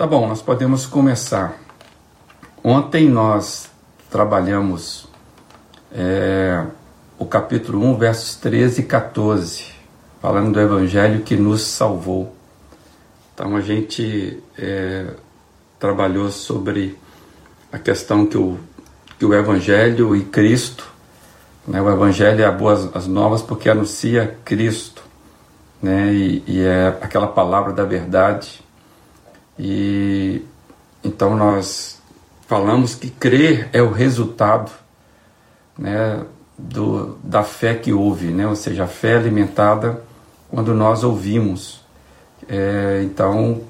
Tá bom, nós podemos começar. Ontem nós trabalhamos é, o capítulo 1, versos 13 e 14, falando do Evangelho que nos salvou. Então a gente é, trabalhou sobre a questão que o, que o Evangelho e Cristo, né, o Evangelho é a boas as novas porque anuncia Cristo, né, e, e é aquela palavra da verdade. E então nós falamos que crer é o resultado né, do, da fé que houve, né, ou seja, a fé alimentada quando nós ouvimos. É, então,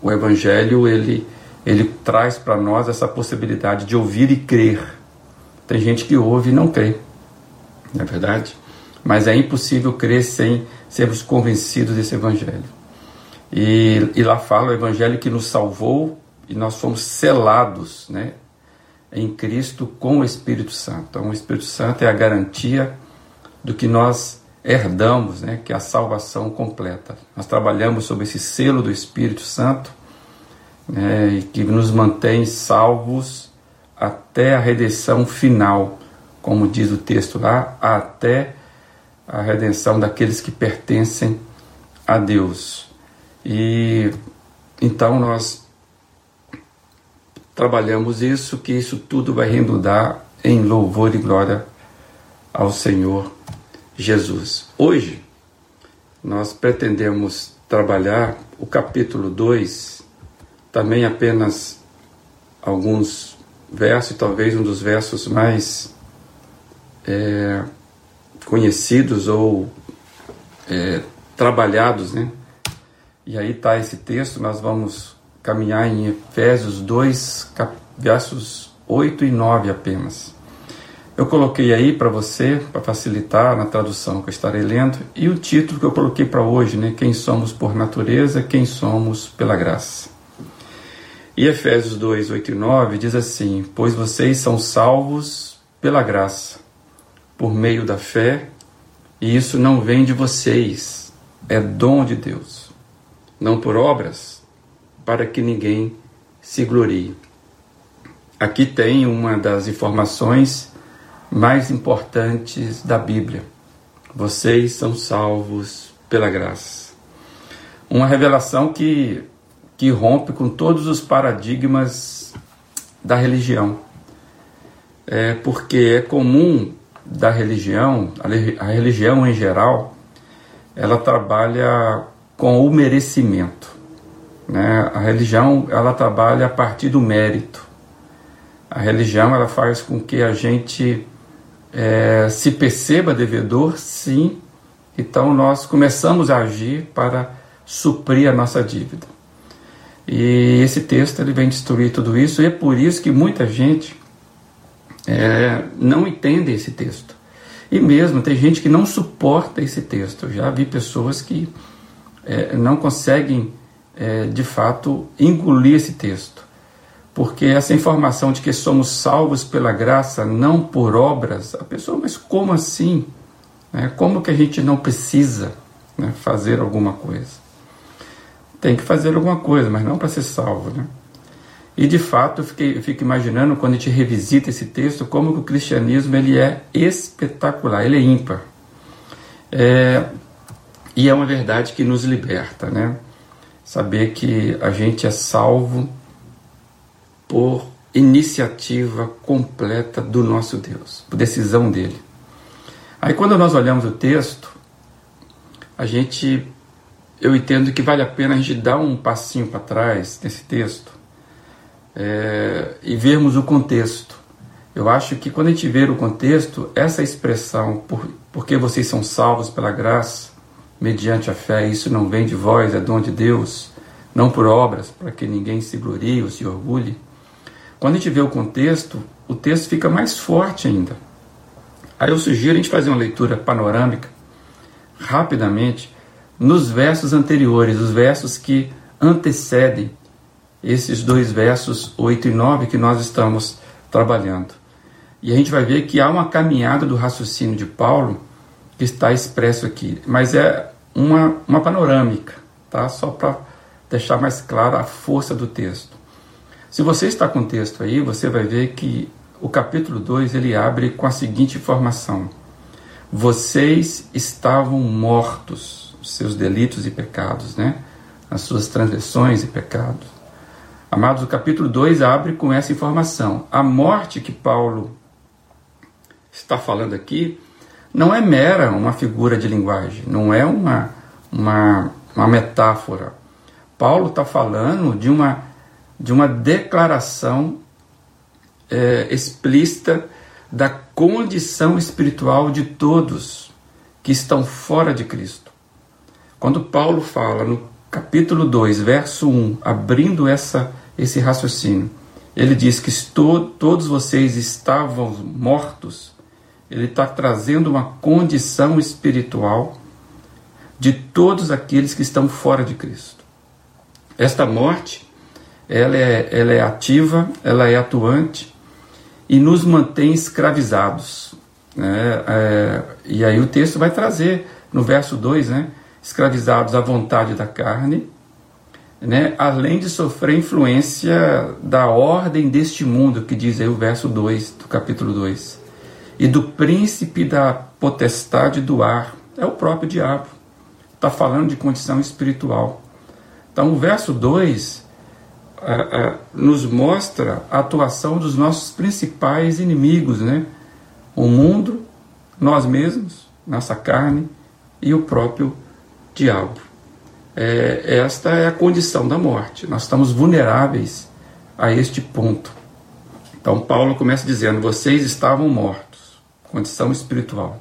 o Evangelho ele, ele traz para nós essa possibilidade de ouvir e crer. Tem gente que ouve e não crê, não é verdade? Mas é impossível crer sem sermos convencidos desse Evangelho. E, e lá fala o Evangelho que nos salvou e nós fomos selados né, em Cristo com o Espírito Santo. Então, o Espírito Santo é a garantia do que nós herdamos, né, que é a salvação completa. Nós trabalhamos sobre esse selo do Espírito Santo, né, que nos mantém salvos até a redenção final, como diz o texto lá, até a redenção daqueles que pertencem a Deus. E então nós trabalhamos isso, que isso tudo vai redundar em louvor e glória ao Senhor Jesus. Hoje, nós pretendemos trabalhar o capítulo 2, também apenas alguns versos, talvez um dos versos mais é, conhecidos ou é, trabalhados, né? E aí está esse texto, nós vamos caminhar em Efésios 2, versos 8 e 9 apenas. Eu coloquei aí para você, para facilitar na tradução que eu estarei lendo, e o título que eu coloquei para hoje, né? Quem somos por natureza, quem somos pela graça. E Efésios 2, 8 e 9 diz assim: Pois vocês são salvos pela graça, por meio da fé, e isso não vem de vocês, é dom de Deus, não por obras, para que ninguém se glorie. Aqui tem uma das informações mais importantes da Bíblia. Vocês são salvos pela graça. Uma revelação que, que rompe com todos os paradigmas da religião. É porque é comum da religião, a religião em geral, ela trabalha com o merecimento. Né? A religião ela trabalha a partir do mérito. A religião ela faz com que a gente é, se perceba devedor, sim. Então nós começamos a agir para suprir a nossa dívida. E esse texto ele vem destruir tudo isso e é por isso que muita gente é, não entende esse texto. E mesmo tem gente que não suporta esse texto. Eu já vi pessoas que é, não conseguem é, de fato, engolir esse texto. Porque essa informação de que somos salvos pela graça, não por obras, a pessoa, mas como assim? Né? Como que a gente não precisa né, fazer alguma coisa? Tem que fazer alguma coisa, mas não para ser salvo. Né? E de fato, eu, fiquei, eu fico imaginando, quando a gente revisita esse texto, como que o cristianismo ele é espetacular, ele é ímpar. É, e é uma verdade que nos liberta, né? saber que a gente é salvo por iniciativa completa do nosso Deus, por decisão dele. Aí quando nós olhamos o texto, a gente eu entendo que vale a pena a gente dar um passinho para trás nesse texto é, e vermos o contexto. Eu acho que quando a gente ver o contexto, essa expressão, por, porque vocês são salvos pela graça, mediante a fé. Isso não vem de vós, é dom de Deus, não por obras, para que ninguém se glorie ou se orgulhe. Quando a gente vê o contexto, o texto fica mais forte ainda. Aí eu sugiro a gente fazer uma leitura panorâmica, rapidamente, nos versos anteriores, os versos que antecedem esses dois versos 8 e 9 que nós estamos trabalhando. E a gente vai ver que há uma caminhada do raciocínio de Paulo que está expresso aqui, mas é uma, uma panorâmica, tá? Só para deixar mais clara a força do texto. Se você está com o texto aí, você vai ver que o capítulo 2 ele abre com a seguinte informação: Vocês estavam mortos, seus delitos e pecados, né? As suas transgressões e pecados. Amados, o capítulo 2 abre com essa informação. A morte que Paulo está falando aqui não é mera uma figura de linguagem, não é uma, uma, uma metáfora. Paulo está falando de uma, de uma declaração é, explícita da condição espiritual de todos que estão fora de Cristo. Quando Paulo fala no capítulo 2, verso 1, abrindo essa, esse raciocínio, ele diz que todos vocês estavam mortos. Ele está trazendo uma condição espiritual de todos aqueles que estão fora de Cristo. Esta morte, ela é, ela é ativa, ela é atuante e nos mantém escravizados. Né? É, e aí o texto vai trazer no verso 2, né? escravizados à vontade da carne, né? além de sofrer influência da ordem deste mundo, que diz aí o verso 2 do capítulo 2, e do príncipe da potestade do ar, é o próprio diabo. Está falando de condição espiritual. Então, o verso 2 é, é, nos mostra a atuação dos nossos principais inimigos, né? O mundo, nós mesmos, nossa carne e o próprio diabo. É, esta é a condição da morte. Nós estamos vulneráveis a este ponto. Então, Paulo começa dizendo: vocês estavam mortos, condição espiritual.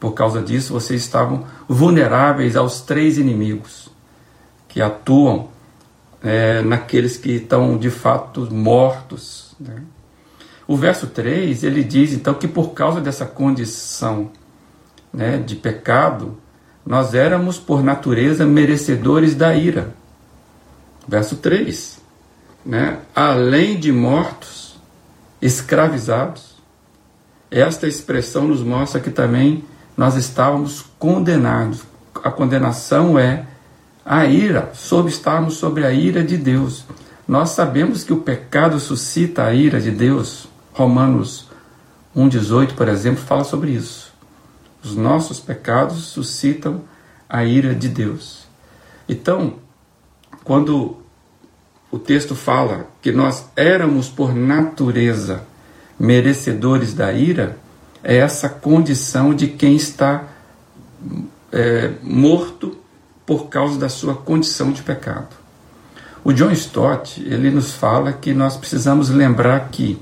Por causa disso, vocês estavam vulneráveis aos três inimigos que atuam é, naqueles que estão de fato mortos. Né? O verso 3 ele diz então que por causa dessa condição né, de pecado, nós éramos por natureza merecedores da ira. Verso 3: né? além de mortos, escravizados. Esta expressão nos mostra que também nós estávamos condenados. A condenação é a ira, sob estarmos sobre a ira de Deus. Nós sabemos que o pecado suscita a ira de Deus. Romanos 1,18, por exemplo, fala sobre isso. Os nossos pecados suscitam a ira de Deus. Então, quando o texto fala que nós éramos por natureza merecedores da ira, é essa condição de quem está é, morto por causa da sua condição de pecado. O John Stott ele nos fala que nós precisamos lembrar que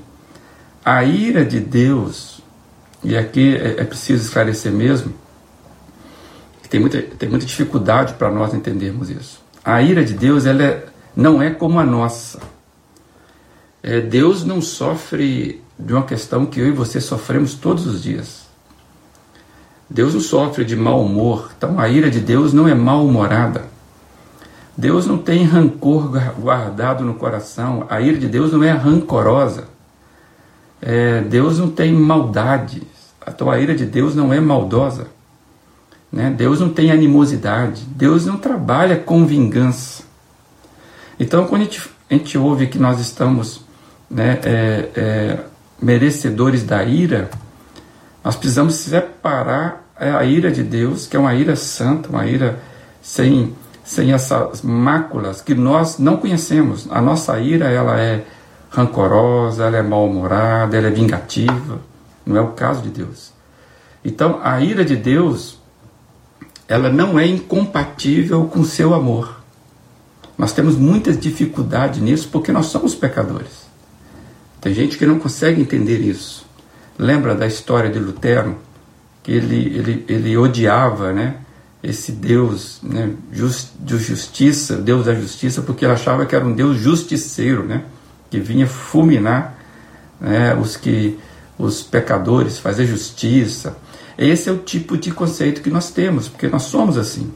a ira de Deus, e aqui é, é preciso esclarecer mesmo, que tem muita, tem muita dificuldade para nós entendermos isso. A ira de Deus ela é, não é como a nossa. É, Deus não sofre de uma questão que eu e você sofremos todos os dias. Deus não sofre de mau humor, então a ira de Deus não é mal-humorada. Deus não tem rancor guardado no coração, a ira de Deus não é rancorosa. É, Deus não tem maldade, então a ira de Deus não é maldosa. Né? Deus não tem animosidade, Deus não trabalha com vingança. Então, quando a gente, a gente ouve que nós estamos né, é, é, merecedores da ira, nós precisamos separar a ira de Deus, que é uma ira santa, uma ira sem, sem essas máculas que nós não conhecemos. A nossa ira ela é rancorosa, ela é mal-humorada, ela é vingativa. Não é o caso de Deus. Então, a ira de Deus, ela não é incompatível com seu amor. Nós temos muitas dificuldades nisso porque nós somos pecadores. Tem gente que não consegue entender isso. Lembra da história de Lutero? que ele, ele, ele odiava né, esse Deus né, just, de justiça, Deus da justiça, porque ele achava que era um Deus justiceiro, né, que vinha fulminar né, os, que, os pecadores, fazer justiça. Esse é o tipo de conceito que nós temos, porque nós somos assim.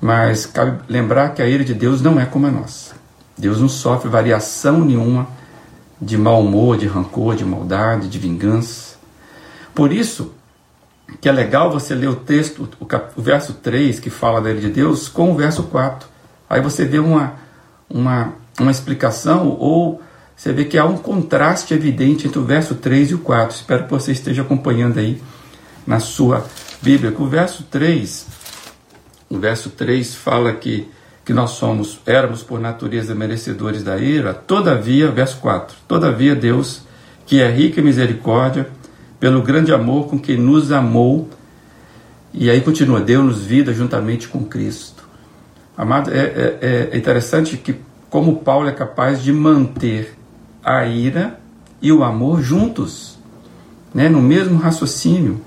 Mas cabe lembrar que a ira de Deus não é como a nossa. Deus não sofre variação nenhuma de mau humor, de rancor, de maldade, de vingança. Por isso, que é legal você ler o texto, o, cap, o verso 3, que fala da ira de Deus, com o verso 4, Aí você vê uma, uma, uma explicação ou você vê que há um contraste evidente entre o verso 3 e o 4. Espero que você esteja acompanhando aí na sua Bíblia. O verso 3, o verso 3 fala que, que nós somos, éramos por natureza merecedores da ira, todavia, verso 4, todavia Deus, que é rico em misericórdia, pelo grande amor com que nos amou, e aí continua, deu-nos vida juntamente com Cristo. Amado, é, é, é interessante que como Paulo é capaz de manter a ira e o amor juntos, né, no mesmo raciocínio.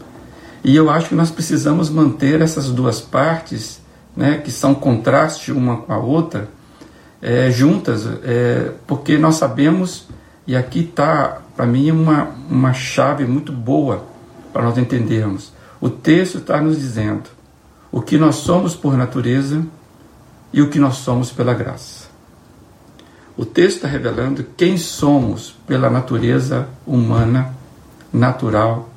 E eu acho que nós precisamos manter essas duas partes, né, que são contraste uma com a outra, é, juntas, é, porque nós sabemos, e aqui está, para mim, uma, uma chave muito boa para nós entendermos. O texto está nos dizendo o que nós somos por natureza e o que nós somos pela graça. O texto está revelando quem somos pela natureza humana, natural,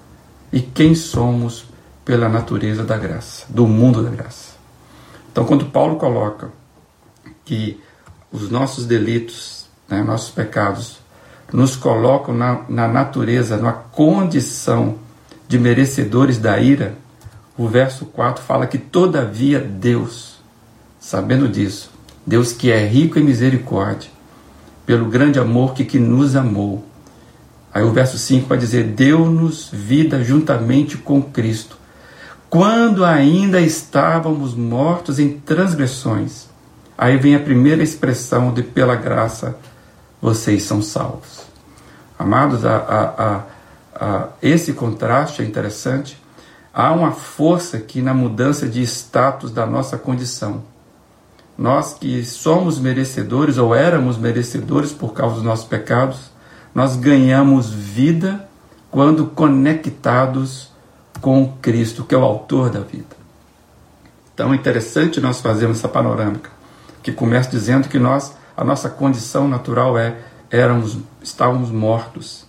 e quem somos pela natureza da graça, do mundo da graça. Então, quando Paulo coloca que os nossos delitos, né, nossos pecados, nos colocam na, na natureza, na condição de merecedores da ira, o verso 4 fala que, todavia, Deus, sabendo disso, Deus que é rico em misericórdia, pelo grande amor que, que nos amou. Aí o verso 5 vai dizer: Deu-nos vida juntamente com Cristo, quando ainda estávamos mortos em transgressões. Aí vem a primeira expressão de pela graça vocês são salvos. Amados, a, a, a, esse contraste é interessante. Há uma força aqui na mudança de status da nossa condição. Nós que somos merecedores ou éramos merecedores por causa dos nossos pecados, nós ganhamos vida quando conectados com Cristo, que é o autor da vida. Então é interessante nós fazermos essa panorâmica, que começa dizendo que nós, a nossa condição natural é éramos, estávamos mortos.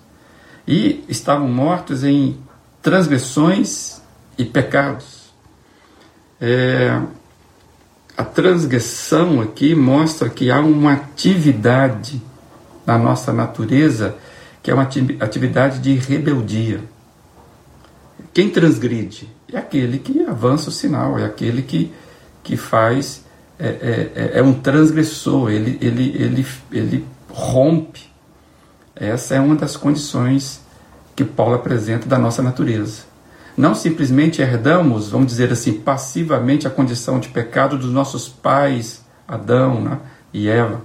E estavam mortos em transgressões e pecados. É, a transgressão aqui mostra que há uma atividade na nossa natureza que é uma atividade de rebeldia. Quem transgride? É aquele que avança o sinal, é aquele que, que faz, é, é, é, é um transgressor, ele, ele, ele, ele rompe. Essa é uma das condições que Paulo apresenta da nossa natureza. Não simplesmente herdamos, vamos dizer assim, passivamente a condição de pecado dos nossos pais, Adão né, e Eva,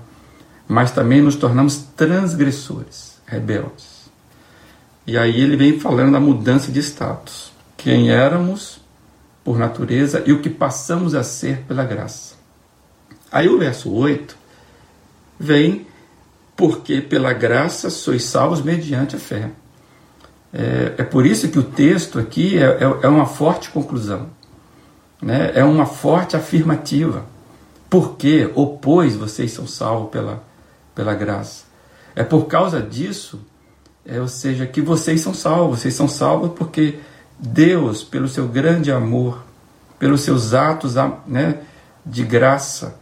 mas também nos tornamos transgressores, rebeldes. E aí ele vem falando da mudança de status. Quem éramos por natureza e o que passamos a ser pela graça. Aí o verso 8 vem porque pela graça sois salvos mediante a fé. É, é por isso que o texto aqui é, é, é uma forte conclusão, né? é uma forte afirmativa. Porque, ou pois, vocês são salvos pela, pela graça. É por causa disso, é, ou seja, que vocês são salvos. Vocês são salvos porque Deus, pelo seu grande amor, pelos seus atos né, de graça,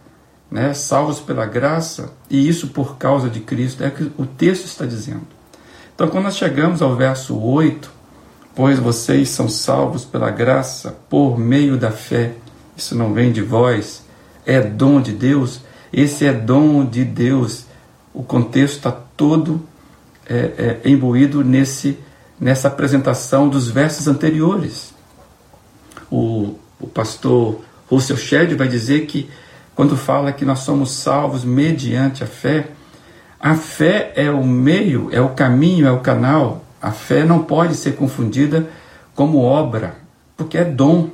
né, salvos pela graça, e isso por causa de Cristo, é o que o texto está dizendo. Então, quando nós chegamos ao verso 8, pois vocês são salvos pela graça por meio da fé, isso não vem de vós, é dom de Deus, esse é dom de Deus. O contexto está todo é, é, imbuído nesse, nessa apresentação dos versos anteriores. O, o pastor Russell Shedd vai dizer que, quando fala que nós somos salvos mediante a fé, a fé é o meio, é o caminho, é o canal. A fé não pode ser confundida como obra, porque é dom,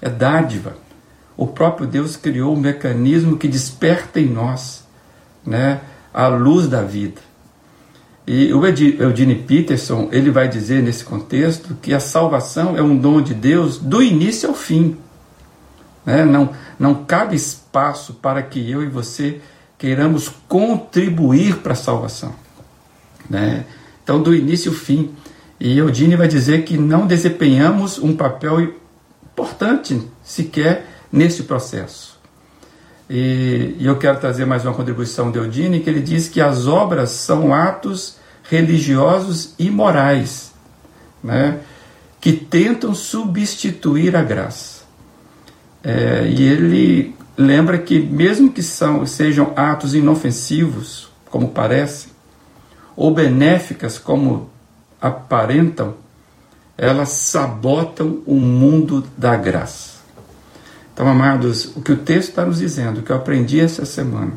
é dádiva. O próprio Deus criou um mecanismo que desperta em nós né, a luz da vida. E o Eugene Peterson ele vai dizer nesse contexto que a salvação é um dom de Deus do início ao fim. Né? Não, não cabe espaço para que eu e você queiramos contribuir para a salvação. Né? Então, do início ao fim. E Eudine vai dizer que não desempenhamos um papel importante sequer nesse processo. E, e eu quero trazer mais uma contribuição de Eudine, que ele diz que as obras são atos religiosos e morais, né, que tentam substituir a graça. É, e ele lembra que, mesmo que são, sejam atos inofensivos, como parece, ou benéficas, como aparentam, elas sabotam o mundo da graça. Então, amados, o que o texto está nos dizendo, o que eu aprendi essa semana,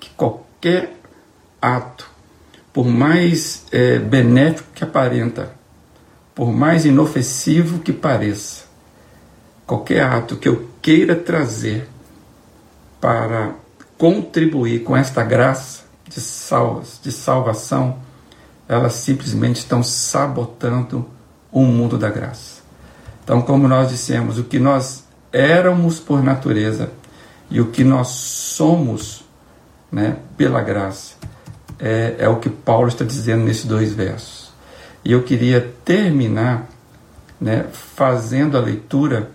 que qualquer ato, por mais é, benéfico que aparenta, por mais inofensivo que pareça, qualquer ato que eu queira trazer para contribuir com esta graça de, salvas, de salvação, elas simplesmente estão sabotando o mundo da graça. Então, como nós dissemos, o que nós éramos por natureza e o que nós somos né, pela graça é, é o que Paulo está dizendo nesses dois versos. E eu queria terminar né, fazendo a leitura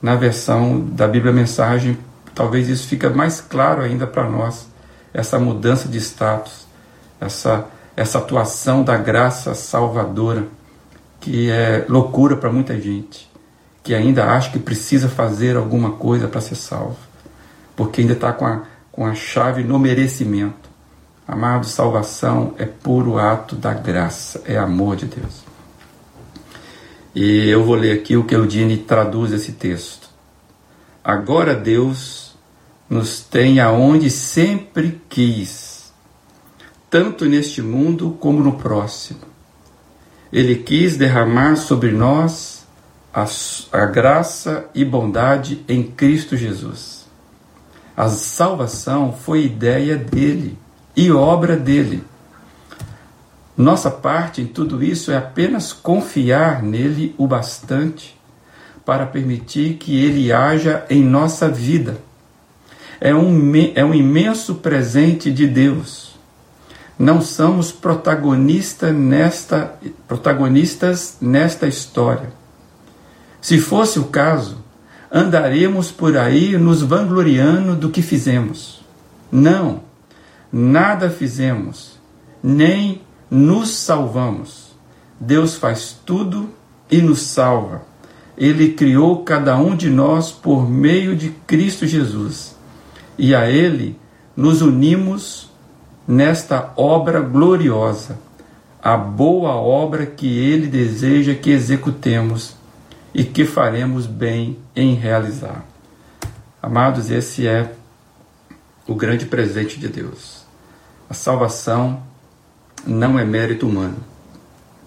na versão da Bíblia Mensagem. Talvez isso fique mais claro ainda para nós, essa mudança de status, essa, essa atuação da graça salvadora, que é loucura para muita gente que ainda acha que precisa fazer alguma coisa para ser salvo, porque ainda está com a, com a chave no merecimento. Amado, salvação é puro ato da graça, é amor de Deus. E eu vou ler aqui o que Eudine traduz esse texto. Agora Deus nos tem aonde sempre quis, tanto neste mundo como no próximo. Ele quis derramar sobre nós a, a graça e bondade em Cristo Jesus. A salvação foi ideia dele e obra dele. Nossa parte em tudo isso é apenas confiar nele o bastante para permitir que ele haja em nossa vida. É um, é um imenso presente de Deus. Não somos protagonista nesta, protagonistas nesta história se fosse o caso, andaremos por aí nos vangloriando do que fizemos. Não, nada fizemos, nem nos salvamos. Deus faz tudo e nos salva. Ele criou cada um de nós por meio de Cristo Jesus. E a Ele nos unimos nesta obra gloriosa, a boa obra que Ele deseja que executemos e que faremos bem em realizar. Amados, esse é o grande presente de Deus. A salvação não é mérito humano.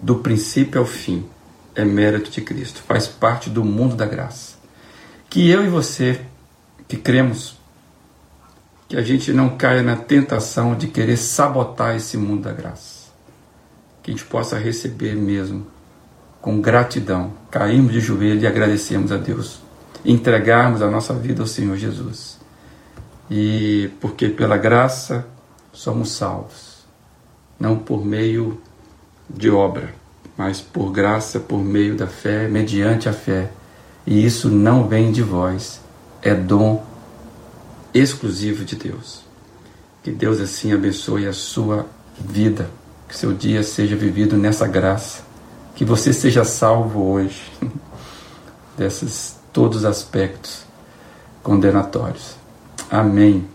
Do princípio ao fim, é mérito de Cristo. Faz parte do mundo da graça. Que eu e você, que cremos, que a gente não caia na tentação de querer sabotar esse mundo da graça. Que a gente possa receber mesmo com gratidão, caímos de joelho e agradecemos a Deus, entregarmos a nossa vida ao Senhor Jesus. E porque pela graça somos salvos, não por meio de obra, mas por graça, por meio da fé, mediante a fé. E isso não vem de vós, é dom exclusivo de Deus. Que Deus assim abençoe a sua vida, que seu dia seja vivido nessa graça que você seja salvo hoje desses todos os aspectos condenatórios. Amém.